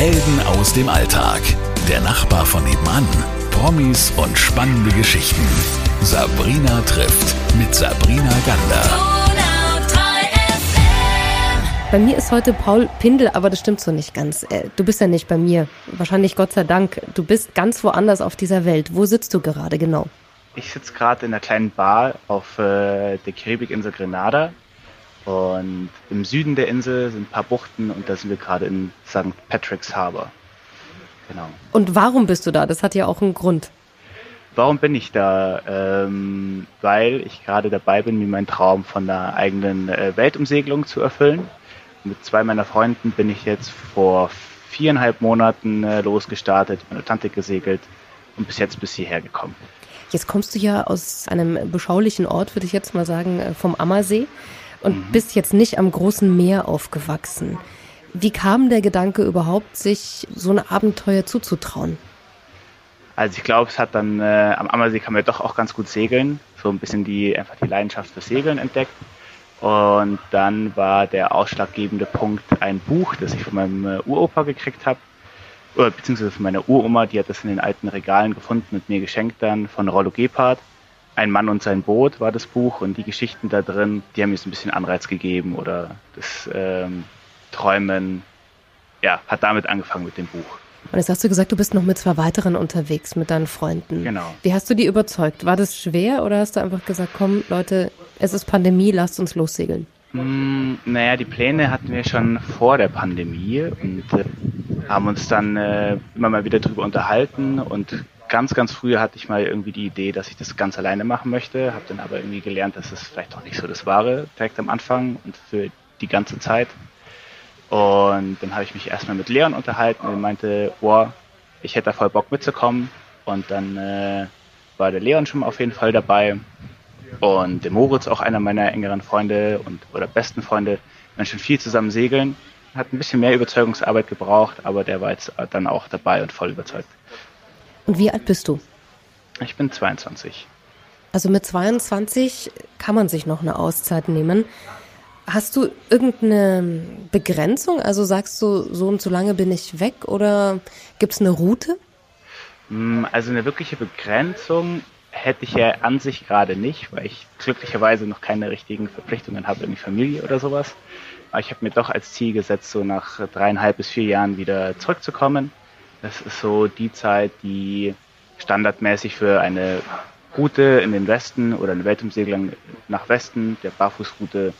Helden aus dem Alltag. Der Nachbar von nebenan. Promis und spannende Geschichten. Sabrina trifft mit Sabrina Gander. Bei mir ist heute Paul Pindel, aber das stimmt so nicht ganz. Äh, du bist ja nicht bei mir. Wahrscheinlich Gott sei Dank. Du bist ganz woanders auf dieser Welt. Wo sitzt du gerade genau? Ich sitze gerade in einer kleinen Bar auf äh, der Karibikinsel Grenada. Und im Süden der Insel sind ein paar Buchten und da sind wir gerade in St. Patrick's Harbor. Genau. Und warum bist du da? Das hat ja auch einen Grund. Warum bin ich da? Ähm, weil ich gerade dabei bin, mir meinen Traum von einer eigenen äh, Weltumsegelung zu erfüllen mit zwei meiner Freunden bin ich jetzt vor viereinhalb Monaten äh, losgestartet, über den Atlantik gesegelt und bis jetzt bis hierher gekommen. Jetzt kommst du ja aus einem beschaulichen Ort, würde ich jetzt mal sagen, äh, vom Ammersee und mhm. bist jetzt nicht am großen Meer aufgewachsen. Wie kam der Gedanke überhaupt, sich so ein Abenteuer zuzutrauen? Also ich glaube, es hat dann äh, am Ammersee kann man ja doch auch ganz gut segeln, so ein bisschen die einfach die Leidenschaft für Segeln entdeckt und dann war der ausschlaggebende Punkt ein Buch, das ich von meinem äh, Uropa gekriegt habe, oder beziehungsweise von meiner Uroma, die hat das in den alten Regalen gefunden und mir geschenkt dann von Rollo Gebhardt. Ein Mann und sein Boot war das Buch und die Geschichten da drin, die haben mir so ein bisschen Anreiz gegeben oder das ähm, Träumen, ja, hat damit angefangen mit dem Buch. Und jetzt hast du gesagt, du bist noch mit zwei weiteren unterwegs, mit deinen Freunden. Genau. Wie hast du die überzeugt? War das schwer oder hast du einfach gesagt, komm Leute, es ist Pandemie, lasst uns lossegeln? Mm, naja, die Pläne hatten wir schon vor der Pandemie und äh, haben uns dann äh, immer mal wieder drüber unterhalten und ganz, ganz früher hatte ich mal irgendwie die Idee, dass ich das ganz alleine machen möchte, habe dann aber irgendwie gelernt, dass es vielleicht doch nicht so das Wahre direkt am Anfang und für die ganze Zeit. Und dann habe ich mich erstmal mit Leon unterhalten und meinte, boah, ich hätte da voll Bock mitzukommen. Und dann äh, war der Leon schon auf jeden Fall dabei. Und der Moritz, auch einer meiner engeren Freunde und oder besten Freunde, wir schon viel zusammen segeln. Hat ein bisschen mehr Überzeugungsarbeit gebraucht, aber der war jetzt dann auch dabei und voll überzeugt. Und wie alt bist du? Ich bin 22. Also mit 22 kann man sich noch eine Auszeit nehmen. Hast du irgendeine Begrenzung? Also sagst du, so und so lange bin ich weg oder gibt es eine Route? Mm, also eine wirkliche Begrenzung hätte ich ja an sich gerade nicht, weil ich glücklicherweise noch keine richtigen Verpflichtungen habe, irgendwie Familie oder sowas. Aber ich habe mir doch als Ziel gesetzt, so nach dreieinhalb bis vier Jahren wieder zurückzukommen. Das ist so die Zeit, die standardmäßig für eine Route in den Westen oder eine Weltumsegelung nach Westen, der Barfußroute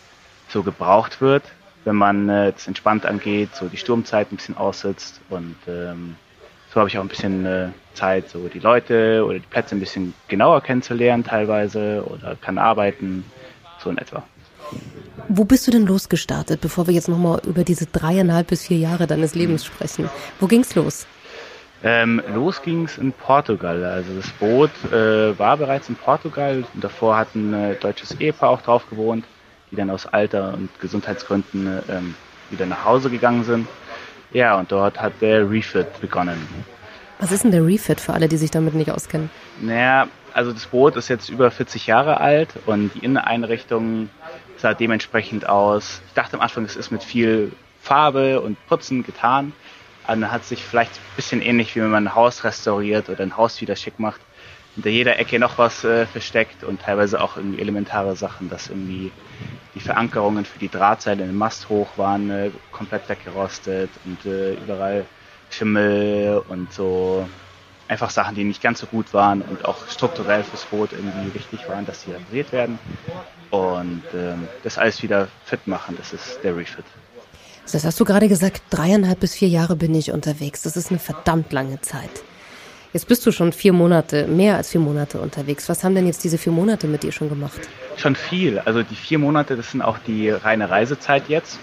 so gebraucht wird, wenn man äh, entspannt angeht, so die Sturmzeit ein bisschen aussitzt und ähm, so habe ich auch ein bisschen äh, Zeit, so die Leute oder die Plätze ein bisschen genauer kennenzulernen teilweise oder kann arbeiten, so in etwa. Wo bist du denn losgestartet, bevor wir jetzt nochmal über diese dreieinhalb bis vier Jahre deines Lebens sprechen? Wo ging's los? Ähm, los ging's in Portugal. Also das Boot äh, war bereits in Portugal und davor hat ein äh, deutsches Ehepaar auch drauf gewohnt die dann aus Alter und Gesundheitsgründen ähm, wieder nach Hause gegangen sind. Ja, und dort hat der Refit begonnen. Was ist denn der Refit für alle, die sich damit nicht auskennen? Naja, also das Boot ist jetzt über 40 Jahre alt und die Inneneinrichtung sah dementsprechend aus. Ich dachte am Anfang, es ist mit viel Farbe und Putzen getan. Dann hat sich vielleicht ein bisschen ähnlich, wie wenn man ein Haus restauriert oder ein Haus wieder schick macht, hinter jeder Ecke noch was äh, versteckt und teilweise auch irgendwie elementare Sachen, dass irgendwie die Verankerungen für die Drahtseile im Mast hoch waren äh, komplett weggerostet und äh, überall Schimmel und so einfach Sachen, die nicht ganz so gut waren und auch strukturell fürs Boot irgendwie wichtig waren, dass die repariert werden und ähm, das alles wieder fit machen. Das ist der Refit. Das hast du gerade gesagt, dreieinhalb bis vier Jahre bin ich unterwegs. Das ist eine verdammt lange Zeit. Jetzt bist du schon vier Monate, mehr als vier Monate unterwegs. Was haben denn jetzt diese vier Monate mit dir schon gemacht? Schon viel. Also die vier Monate, das sind auch die reine Reisezeit jetzt.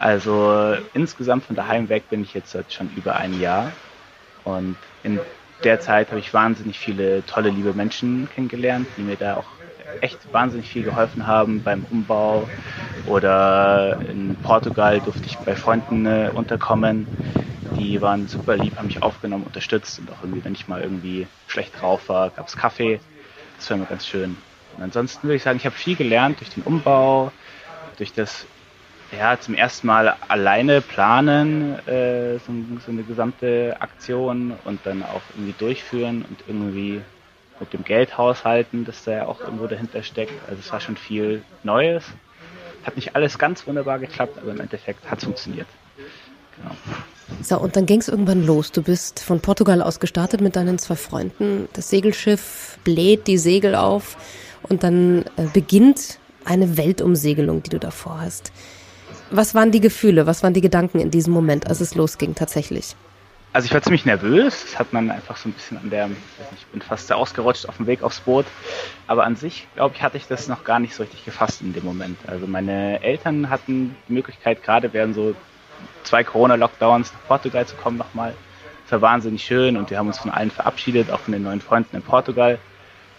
Also insgesamt von daheim weg bin ich jetzt schon über ein Jahr. Und in der Zeit habe ich wahnsinnig viele tolle, liebe Menschen kennengelernt, die mir da auch echt wahnsinnig viel geholfen haben beim Umbau. Oder in Portugal durfte ich bei Freunden äh, unterkommen die waren super lieb, haben mich aufgenommen, unterstützt und auch irgendwie, wenn ich mal irgendwie schlecht drauf war, gab es Kaffee. Das war immer ganz schön. Und ansonsten würde ich sagen, ich habe viel gelernt durch den Umbau, durch das ja, zum ersten Mal alleine planen, äh, so, so, eine gesamte Aktion und dann auch irgendwie durchführen und irgendwie mit dem Geld haushalten, das da ja auch irgendwo dahinter steckt. Also es war schon viel Neues. Hat nicht alles ganz wunderbar geklappt, aber im Endeffekt hat es funktioniert. Genau. So, und dann ging es irgendwann los. Du bist von Portugal aus gestartet mit deinen zwei Freunden. Das Segelschiff bläht die Segel auf und dann äh, beginnt eine Weltumsegelung, die du davor hast. Was waren die Gefühle, was waren die Gedanken in diesem Moment, als es losging tatsächlich? Also ich war ziemlich nervös. Das hat man einfach so ein bisschen an der, ich bin fast ausgerutscht auf dem Weg aufs Boot. Aber an sich, glaube ich, hatte ich das noch gar nicht so richtig gefasst in dem Moment. Also meine Eltern hatten die Möglichkeit, gerade während so zwei Corona-Lockdowns nach Portugal zu kommen nochmal. Es war wahnsinnig schön und wir haben uns von allen verabschiedet, auch von den neuen Freunden in Portugal.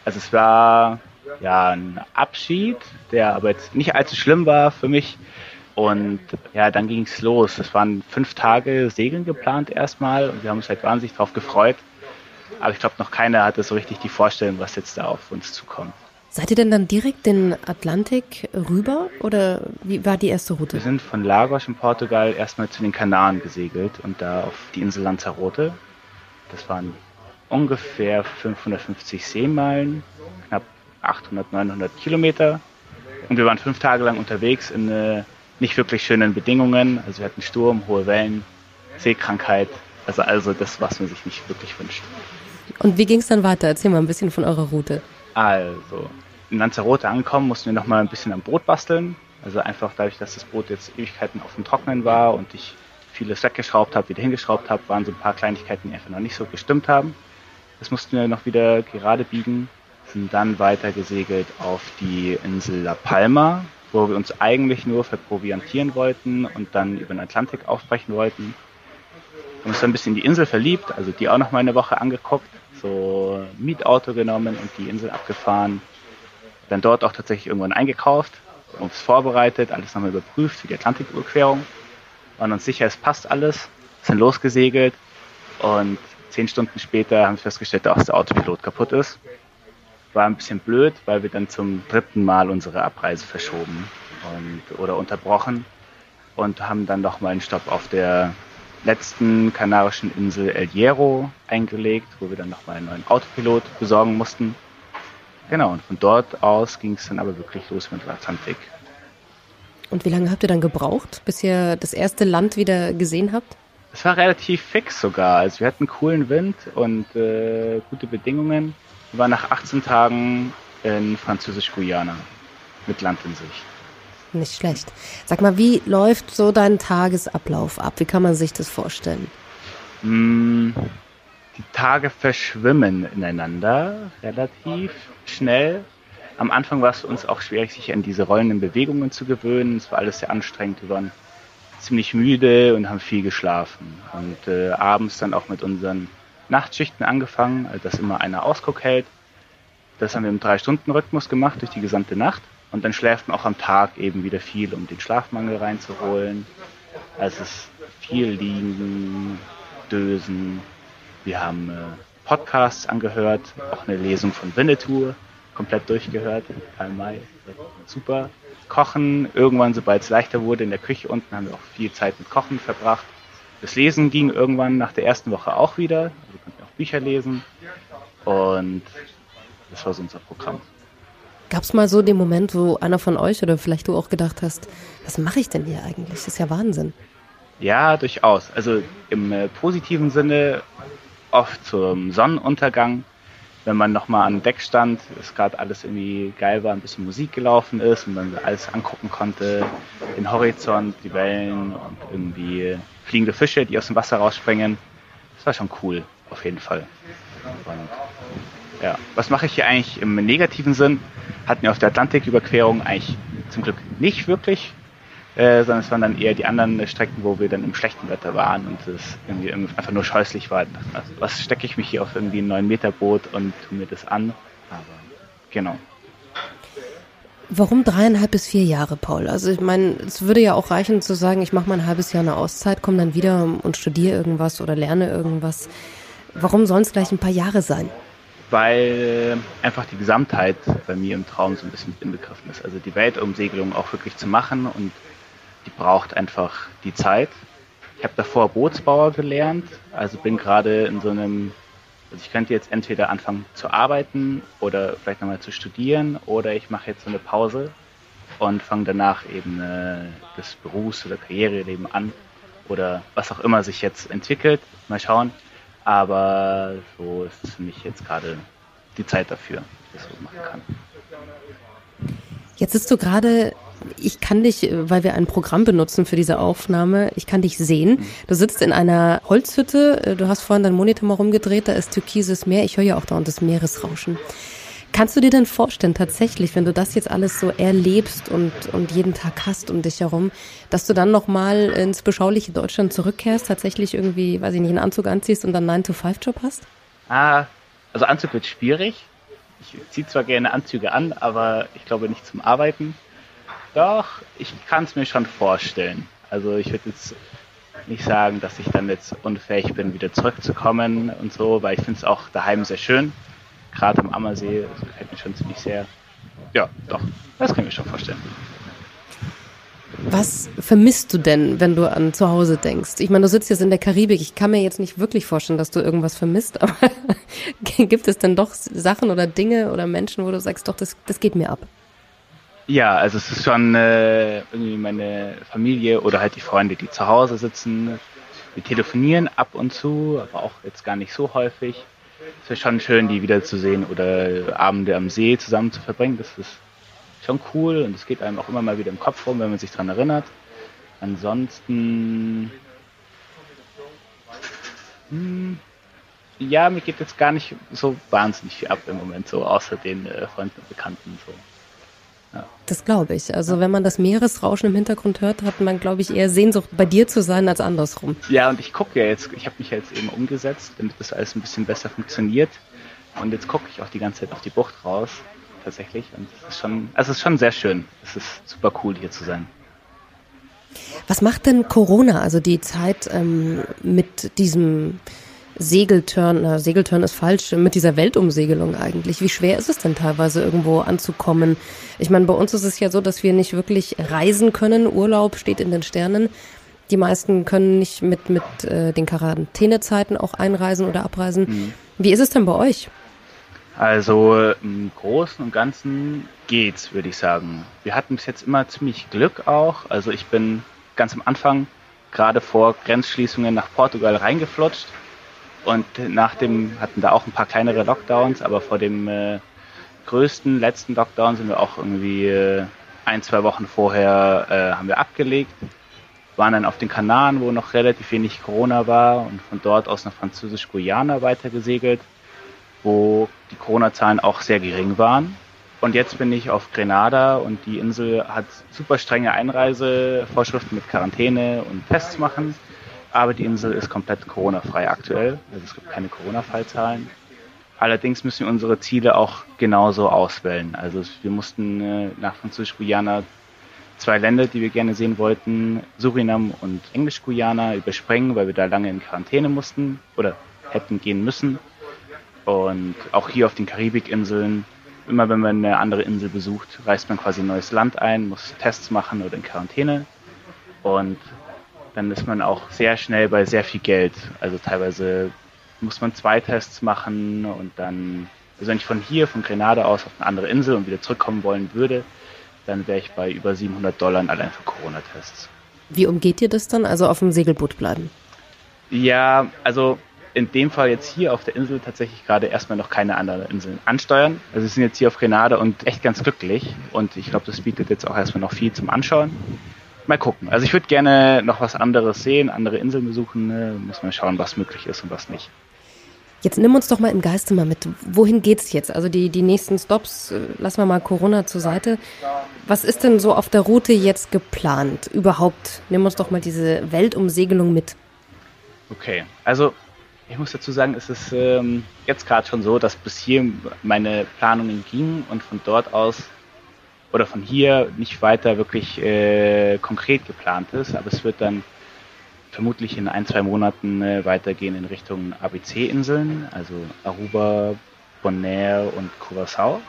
Also es war ja ein Abschied, der aber jetzt nicht allzu schlimm war für mich. Und ja, dann ging es los. Es waren fünf Tage Segeln geplant erstmal und wir haben uns halt wahnsinnig darauf gefreut. Aber ich glaube, noch keiner hatte so richtig die Vorstellung, was jetzt da auf uns zukommt. Seid ihr denn dann direkt den Atlantik rüber oder wie war die erste Route? Wir sind von Lagos in Portugal erstmal zu den Kanaren gesegelt und da auf die Insel Lanzarote. Das waren ungefähr 550 Seemeilen, knapp 800, 900 Kilometer. Und wir waren fünf Tage lang unterwegs in äh, nicht wirklich schönen Bedingungen. Also wir hatten Sturm, hohe Wellen, Seekrankheit. Also, also das, was man sich nicht wirklich wünscht. Und wie ging es dann weiter? Erzähl mal ein bisschen von eurer Route. Also, in Lanzarote angekommen, mussten wir noch mal ein bisschen am Boot basteln. Also einfach dadurch, dass das Boot jetzt Ewigkeiten auf dem Trocknen war und ich vieles weggeschraubt habe, wieder hingeschraubt habe, waren so ein paar Kleinigkeiten, die einfach noch nicht so gestimmt haben. Das mussten wir noch wieder gerade biegen, sind dann weiter gesegelt auf die Insel La Palma, wo wir uns eigentlich nur verproviantieren wollten und dann über den Atlantik aufbrechen wollten. Wir haben uns dann ein bisschen in die Insel verliebt, also die auch noch mal eine Woche angeguckt, so Mietauto genommen und die Insel abgefahren, dann dort auch tatsächlich irgendwann eingekauft, uns vorbereitet, alles nochmal überprüft für die Atlantiküberquerung, waren uns sicher, es passt alles, sind losgesegelt und zehn Stunden später haben wir festgestellt, dass der Autopilot kaputt ist. War ein bisschen blöd, weil wir dann zum dritten Mal unsere Abreise verschoben und, oder unterbrochen und haben dann nochmal einen Stopp auf der letzten kanarischen Insel El Hierro eingelegt, wo wir dann nochmal einen neuen Autopilot besorgen mussten. Genau, und von dort aus ging es dann aber wirklich los mit dem Atlantik. Und wie lange habt ihr dann gebraucht, bis ihr das erste Land wieder gesehen habt? Es war relativ fix sogar. Also wir hatten coolen Wind und äh, gute Bedingungen. Waren nach 18 Tagen in Französisch-Guyana mit Land in Sicht. Nicht schlecht. Sag mal, wie läuft so dein Tagesablauf ab? Wie kann man sich das vorstellen? Mm, die Tage verschwimmen ineinander relativ schnell. Am Anfang war es uns auch schwierig, sich an diese rollenden Bewegungen zu gewöhnen. Es war alles sehr anstrengend. Wir waren ziemlich müde und haben viel geschlafen. Und äh, abends dann auch mit unseren Nachtschichten angefangen, also dass immer einer Ausguck hält. Das haben wir im Drei-Stunden-Rhythmus gemacht durch die gesamte Nacht. Und dann schläft man auch am Tag eben wieder viel, um den Schlafmangel reinzuholen. Also es ist viel liegen, dösen, wir haben äh, Podcasts angehört, auch eine Lesung von Winnetou komplett durchgehört, Karl May, super. Kochen, irgendwann, sobald es leichter wurde, in der Küche unten haben wir auch viel Zeit mit Kochen verbracht. Das Lesen ging irgendwann nach der ersten Woche auch wieder, Bücher lesen und das war so unser Programm. Gab es mal so den Moment, wo einer von euch oder vielleicht du auch gedacht hast, was mache ich denn hier eigentlich? Das ist ja Wahnsinn. Ja, durchaus. Also im äh, positiven Sinne oft zum Sonnenuntergang, wenn man nochmal an Deck stand, es gerade alles irgendwie geil war, ein bisschen Musik gelaufen ist und man alles angucken konnte, den Horizont, die Wellen und irgendwie fliegende Fische, die aus dem Wasser rausspringen. Das war schon cool, auf jeden Fall. Und ja, was mache ich hier eigentlich im negativen Sinn? Hatten wir auf der Atlantiküberquerung eigentlich zum Glück nicht wirklich äh, sondern es waren dann eher die anderen Strecken, wo wir dann im schlechten Wetter waren und es irgendwie einfach nur scheußlich war. Also, was stecke ich mich hier auf irgendwie ein 9 Meter Boot und tue mir das an? Aber genau. Warum dreieinhalb bis vier Jahre, Paul? Also ich meine, es würde ja auch reichen zu sagen, ich mache mal ein halbes Jahr eine Auszeit, komme dann wieder und studiere irgendwas oder lerne irgendwas. Warum sollen es gleich ein paar Jahre sein? Weil einfach die Gesamtheit bei mir im Traum so ein bisschen mit inbegriffen ist. Also die Weltumsegelung auch wirklich zu machen und die braucht einfach die Zeit. Ich habe davor Bootsbauer gelernt, also bin gerade in so einem, also ich könnte jetzt entweder anfangen zu arbeiten oder vielleicht nochmal zu studieren oder ich mache jetzt so eine Pause und fange danach eben äh, das Berufs- oder Karriereleben an oder was auch immer sich jetzt entwickelt. Mal schauen. Aber so ist es für mich jetzt gerade die Zeit dafür, dass ich das so machen kann. Jetzt sitzt du gerade, ich kann dich, weil wir ein Programm benutzen für diese Aufnahme, ich kann dich sehen. Du sitzt in einer Holzhütte, du hast vorhin deinen Monitor mal rumgedreht, da ist türkises Meer, ich höre ja auch da und das Meeresrauschen. Kannst du dir denn vorstellen, tatsächlich, wenn du das jetzt alles so erlebst und, und jeden Tag hast um dich herum, dass du dann nochmal ins beschauliche Deutschland zurückkehrst, tatsächlich irgendwie, weiß ich nicht, einen Anzug anziehst und dann einen 9-to-5-Job hast? Ah, also Anzug wird schwierig. Ich ziehe zwar gerne Anzüge an, aber ich glaube nicht zum Arbeiten. Doch, ich kann es mir schon vorstellen. Also ich würde jetzt nicht sagen, dass ich dann jetzt unfähig bin, wieder zurückzukommen und so, weil ich finde es auch daheim sehr schön gerade am Ammersee. Das gefällt mir schon ziemlich sehr. Ja, doch, das kann ich mir schon vorstellen. Was vermisst du denn, wenn du an zu Hause denkst? Ich meine, du sitzt jetzt in der Karibik. Ich kann mir jetzt nicht wirklich vorstellen, dass du irgendwas vermisst, aber gibt es denn doch Sachen oder Dinge oder Menschen, wo du sagst, doch, das, das geht mir ab? Ja, also es ist schon äh, irgendwie meine Familie oder halt die Freunde, die zu Hause sitzen. Wir telefonieren ab und zu, aber auch jetzt gar nicht so häufig es wäre schon schön, die wiederzusehen oder Abende am See zusammen zu verbringen. Das ist schon cool und es geht einem auch immer mal wieder im Kopf rum, wenn man sich daran erinnert. Ansonsten, hm, ja, mir geht jetzt gar nicht so wahnsinnig viel ab im Moment, so außer den äh, Freunden und Bekannten. So. Das glaube ich. Also wenn man das Meeresrauschen im Hintergrund hört, hat man, glaube ich, eher Sehnsucht, bei dir zu sein als andersrum. Ja, und ich gucke ja jetzt, ich habe mich jetzt eben umgesetzt, damit das alles ein bisschen besser funktioniert. Und jetzt gucke ich auch die ganze Zeit auf die Bucht raus, tatsächlich. Und es ist schon, also es ist schon sehr schön. Es ist super cool, hier zu sein. Was macht denn Corona, also die Zeit ähm, mit diesem Segeltörn, na, Segeltörn ist falsch, mit dieser Weltumsegelung eigentlich. Wie schwer ist es denn teilweise irgendwo anzukommen? Ich meine, bei uns ist es ja so, dass wir nicht wirklich reisen können. Urlaub steht in den Sternen. Die meisten können nicht mit, mit äh, den Quarantänezeiten auch einreisen oder abreisen. Mhm. Wie ist es denn bei euch? Also im Großen und Ganzen geht's, würde ich sagen. Wir hatten bis jetzt immer ziemlich Glück auch. Also ich bin ganz am Anfang gerade vor Grenzschließungen nach Portugal reingeflutscht und nach dem hatten da auch ein paar kleinere Lockdowns, aber vor dem äh, größten letzten Lockdown sind wir auch irgendwie äh, ein, zwei Wochen vorher äh, haben wir abgelegt, waren dann auf den Kanaren, wo noch relativ wenig Corona war und von dort aus nach Französisch-Guyana weitergesegelt, wo die Corona-Zahlen auch sehr gering waren. Und jetzt bin ich auf Grenada und die Insel hat super strenge Einreisevorschriften mit Quarantäne und Tests machen aber die Insel ist komplett Corona-frei aktuell. Also es gibt keine Corona-Fallzahlen. Allerdings müssen wir unsere Ziele auch genauso auswählen. Also wir mussten äh, nach Französisch-Guyana zwei Länder, die wir gerne sehen wollten, Surinam und Englisch-Guyana, überspringen, weil wir da lange in Quarantäne mussten oder hätten gehen müssen. Und auch hier auf den Karibikinseln, immer wenn man eine andere Insel besucht, reist man quasi ein neues Land ein, muss Tests machen oder in Quarantäne. Und dann ist man auch sehr schnell bei sehr viel Geld. Also teilweise muss man zwei Tests machen und dann, also wenn ich von hier, von Grenada aus auf eine andere Insel und wieder zurückkommen wollen würde, dann wäre ich bei über 700 Dollar allein für Corona-Tests. Wie umgeht ihr das dann? Also auf dem Segelboot bleiben? Ja, also in dem Fall jetzt hier auf der Insel tatsächlich gerade erstmal noch keine anderen Inseln ansteuern. Also wir sind jetzt hier auf Grenada und echt ganz glücklich und ich glaube, das bietet jetzt auch erstmal noch viel zum Anschauen mal gucken. Also ich würde gerne noch was anderes sehen, andere Inseln besuchen. Ne? Muss man schauen, was möglich ist und was nicht. Jetzt nimm uns doch mal im Geiste mal mit. Wohin geht's jetzt? Also die, die nächsten Stops, äh, lassen wir mal Corona zur Seite. Was ist denn so auf der Route jetzt geplant? Überhaupt, nimm uns doch mal diese Weltumsegelung mit. Okay, also ich muss dazu sagen, es ist ähm, jetzt gerade schon so, dass bis hier meine Planungen gingen und von dort aus oder von hier nicht weiter wirklich äh, konkret geplant ist, aber es wird dann vermutlich in ein, zwei Monaten äh, weitergehen in Richtung ABC-Inseln, also Aruba, Bonaire und Curacao.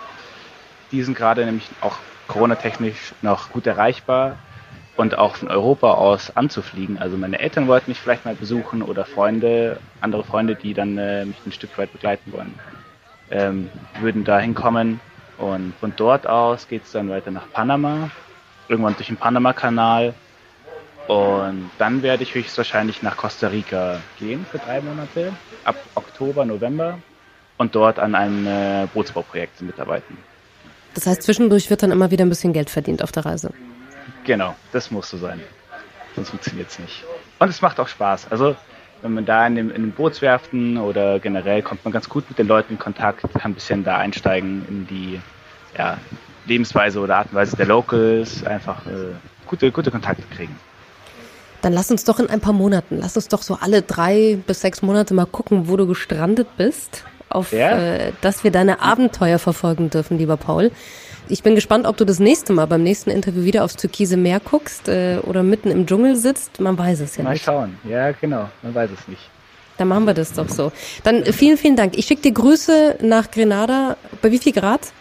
Die sind gerade nämlich auch Corona-technisch noch gut erreichbar. und auch von Europa aus anzufliegen. Also meine Eltern wollten mich vielleicht mal besuchen oder Freunde, andere Freunde, die dann äh, mich ein Stück weit begleiten wollen, ähm, würden da hinkommen. Und von dort aus geht es dann weiter nach Panama, irgendwann durch den Panama-Kanal. Und dann werde ich höchstwahrscheinlich nach Costa Rica gehen für drei Monate, ab Oktober, November und dort an einem äh, Bootsbauprojekt mitarbeiten. Das heißt, zwischendurch wird dann immer wieder ein bisschen Geld verdient auf der Reise. Genau, das muss so sein. Sonst funktioniert es nicht. Und es macht auch Spaß. Also wenn man da in, dem, in den Bootswerften oder generell kommt man ganz gut mit den Leuten in Kontakt, kann ein bisschen da einsteigen in die ja, Lebensweise oder Art und Weise der Locals, einfach äh, gute, gute Kontakte kriegen. Dann lass uns doch in ein paar Monaten, lass uns doch so alle drei bis sechs Monate mal gucken, wo du gestrandet bist, auf ja? äh, dass wir deine Abenteuer verfolgen dürfen, lieber Paul. Ich bin gespannt, ob du das nächste Mal beim nächsten Interview wieder aufs türkise Meer guckst äh, oder mitten im Dschungel sitzt. Man weiß es ja mal nicht. Mal schauen. Ja, genau. Man weiß es nicht. Dann machen wir das doch so. Dann äh, vielen, vielen Dank. Ich schicke dir Grüße nach Grenada. Bei wie viel Grad?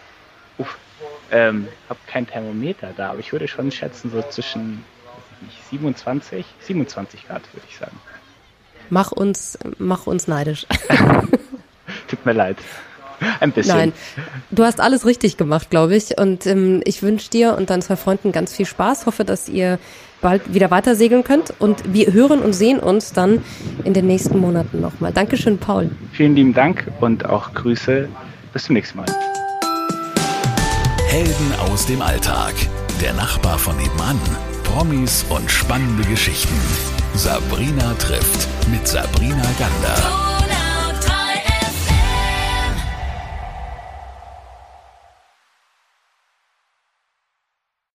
Uff, ähm, hab kein Thermometer da, aber ich würde schon schätzen so zwischen nicht, 27, 27 Grad würde ich sagen. Mach uns, mach uns neidisch. Tut mir leid. Ein bisschen. Nein, du hast alles richtig gemacht, glaube ich. Und ähm, ich wünsche dir und deinen zwei Freunden ganz viel Spaß. Hoffe, dass ihr bald wieder weiter segeln könnt. Und wir hören und sehen uns dann in den nächsten Monaten nochmal. Dankeschön, Paul. Vielen lieben Dank und auch Grüße. Bis zum nächsten Mal. Helden aus dem Alltag. Der Nachbar von nebenan. Promis und spannende Geschichten. Sabrina trifft mit Sabrina Gander.